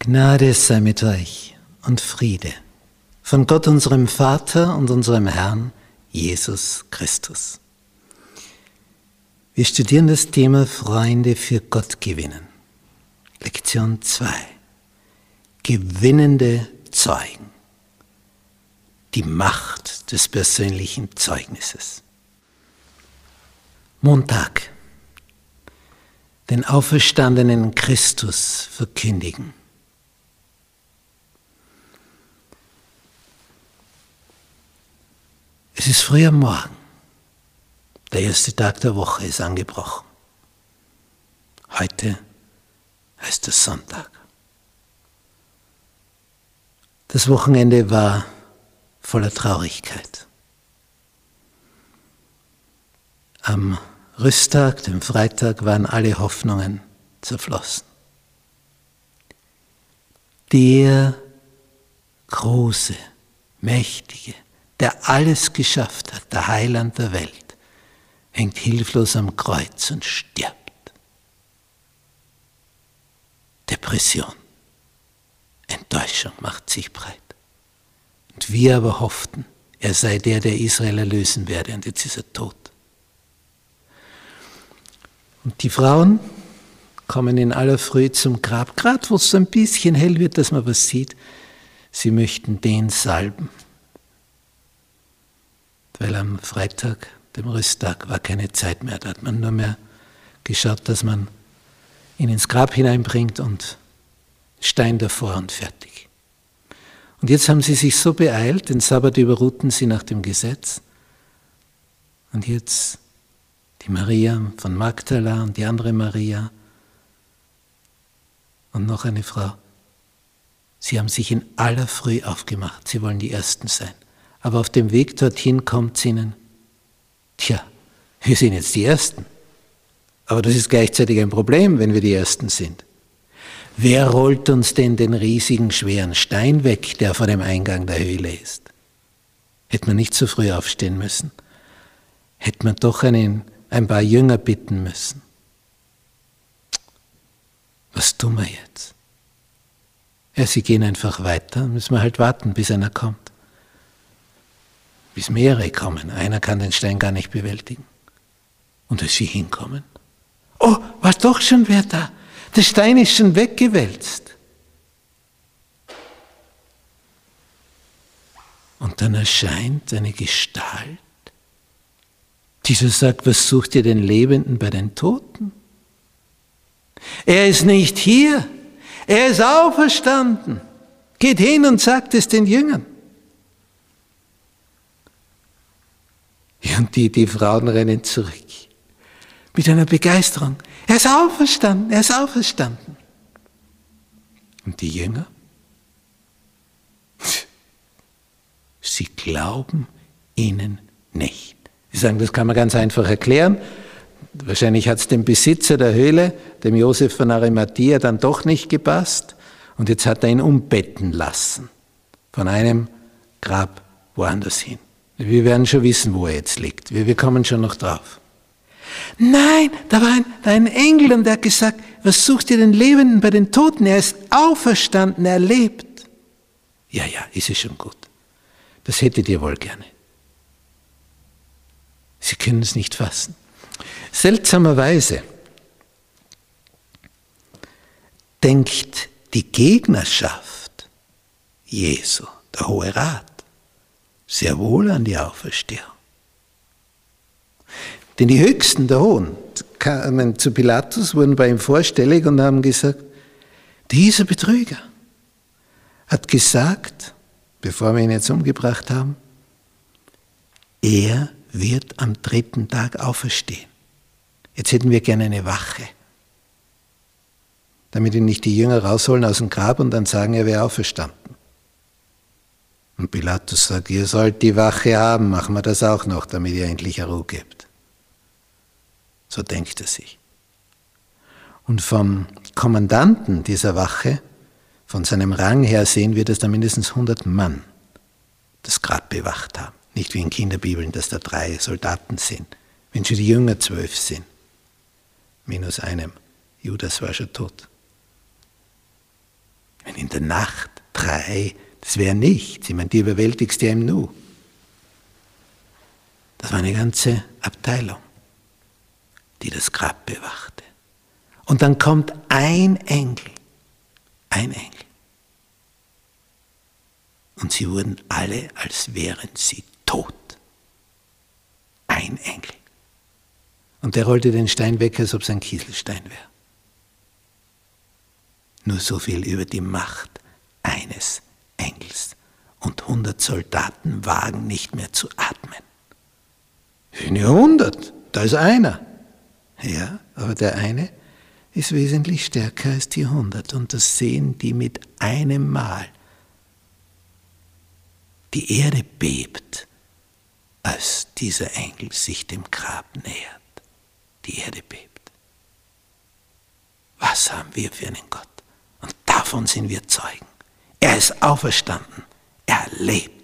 Gnade sei mit euch und Friede von Gott unserem Vater und unserem Herrn Jesus Christus. Wir studieren das Thema Freunde für Gott gewinnen. Lektion 2. Gewinnende Zeugen. Die Macht des persönlichen Zeugnisses. Montag. Den auferstandenen Christus verkündigen. Ist früh am Morgen. Der erste Tag der Woche ist angebrochen. Heute heißt es Sonntag. Das Wochenende war voller Traurigkeit. Am Rüsttag, dem Freitag, waren alle Hoffnungen zerflossen. Der große, mächtige, der alles geschafft hat, der Heiland der Welt, hängt hilflos am Kreuz und stirbt. Depression, Enttäuschung macht sich breit. Und wir aber hofften, er sei der, der Israel erlösen werde, und jetzt ist er tot. Und die Frauen kommen in aller Früh zum Grab, gerade wo es so ein bisschen hell wird, dass man was sieht. Sie möchten den salben, weil am Freitag, dem Rüsttag, war keine Zeit mehr. Da hat man nur mehr geschaut, dass man ihn ins Grab hineinbringt und Stein davor und fertig. Und jetzt haben sie sich so beeilt, den Sabbat überruhten sie nach dem Gesetz. Und jetzt die Maria von Magdala und die andere Maria und noch eine Frau. Sie haben sich in aller Früh aufgemacht. Sie wollen die Ersten sein. Aber auf dem Weg dorthin kommt es ihnen, tja, wir sind jetzt die Ersten. Aber das ist gleichzeitig ein Problem, wenn wir die Ersten sind. Wer rollt uns denn den riesigen, schweren Stein weg, der vor dem Eingang der Höhle ist? Hätte man nicht so früh aufstehen müssen. Hätte man doch einen, ein paar Jünger bitten müssen. Was tun wir jetzt? Ja, sie gehen einfach weiter, müssen wir halt warten, bis einer kommt bis mehrere kommen. Einer kann den Stein gar nicht bewältigen. Und als sie hinkommen, oh, war doch schon wer da. Der Stein ist schon weggewälzt. Und dann erscheint eine Gestalt, so sagt, was sucht ihr den Lebenden bei den Toten? Er ist nicht hier, er ist auferstanden. Geht hin und sagt es den Jüngern. Ja, und die, die Frauen rennen zurück. Mit einer Begeisterung. Er ist auferstanden, er ist auferstanden. Und die Jünger? Sie glauben ihnen nicht. Sie sagen, das kann man ganz einfach erklären. Wahrscheinlich hat es dem Besitzer der Höhle, dem Josef von Arimathea, dann doch nicht gepasst. Und jetzt hat er ihn umbetten lassen. Von einem Grab woanders hin. Wir werden schon wissen, wo er jetzt liegt. Wir, wir kommen schon noch drauf. Nein, da war ein, da ein Engel und der hat gesagt, was sucht ihr den Lebenden bei den Toten? Er ist auferstanden, er lebt. Ja, ja, ist es schon gut. Das hättet ihr wohl gerne. Sie können es nicht fassen. Seltsamerweise denkt die Gegnerschaft Jesu, der Hohe Rat, sehr wohl an die Auferstehung. Denn die Höchsten der Hohen kamen zu Pilatus, wurden bei ihm vorstellig und haben gesagt, dieser Betrüger hat gesagt, bevor wir ihn jetzt umgebracht haben, er wird am dritten Tag auferstehen. Jetzt hätten wir gerne eine Wache, damit ihn nicht die Jünger rausholen aus dem Grab und dann sagen, er wäre auferstanden. Und Pilatus sagt, ihr sollt die Wache haben, machen wir das auch noch, damit ihr endlich Ruhe gebt. So denkt er sich. Und vom Kommandanten dieser Wache, von seinem Rang her sehen wir, dass da mindestens 100 Mann das Grab bewacht haben. Nicht wie in Kinderbibeln, dass da drei Soldaten sind. Wenn schon die Jünger zwölf sind, minus einem. Judas war schon tot. Wenn in der Nacht drei, das wäre nichts. Ich meine, die überwältigst ja im Nu. Das war eine ganze Abteilung, die das Grab bewachte. Und dann kommt ein Engel, ein Engel. Und sie wurden alle, als wären sie tot. Ein Engel. Und der rollte den Stein weg, als ob es ein Kieselstein wäre. Nur so viel über die Macht eines Engels. Und hundert Soldaten wagen nicht mehr zu atmen. Sind ja hundert, da ist einer. Ja, aber der eine ist wesentlich stärker als die hundert. Und das sehen die mit einem Mal. Die Erde bebt, als dieser Engel sich dem Grab nähert. Die Erde bebt. Was haben wir für einen Gott? Und davon sind wir Zeugen. Er ist auferstanden. Er lebt.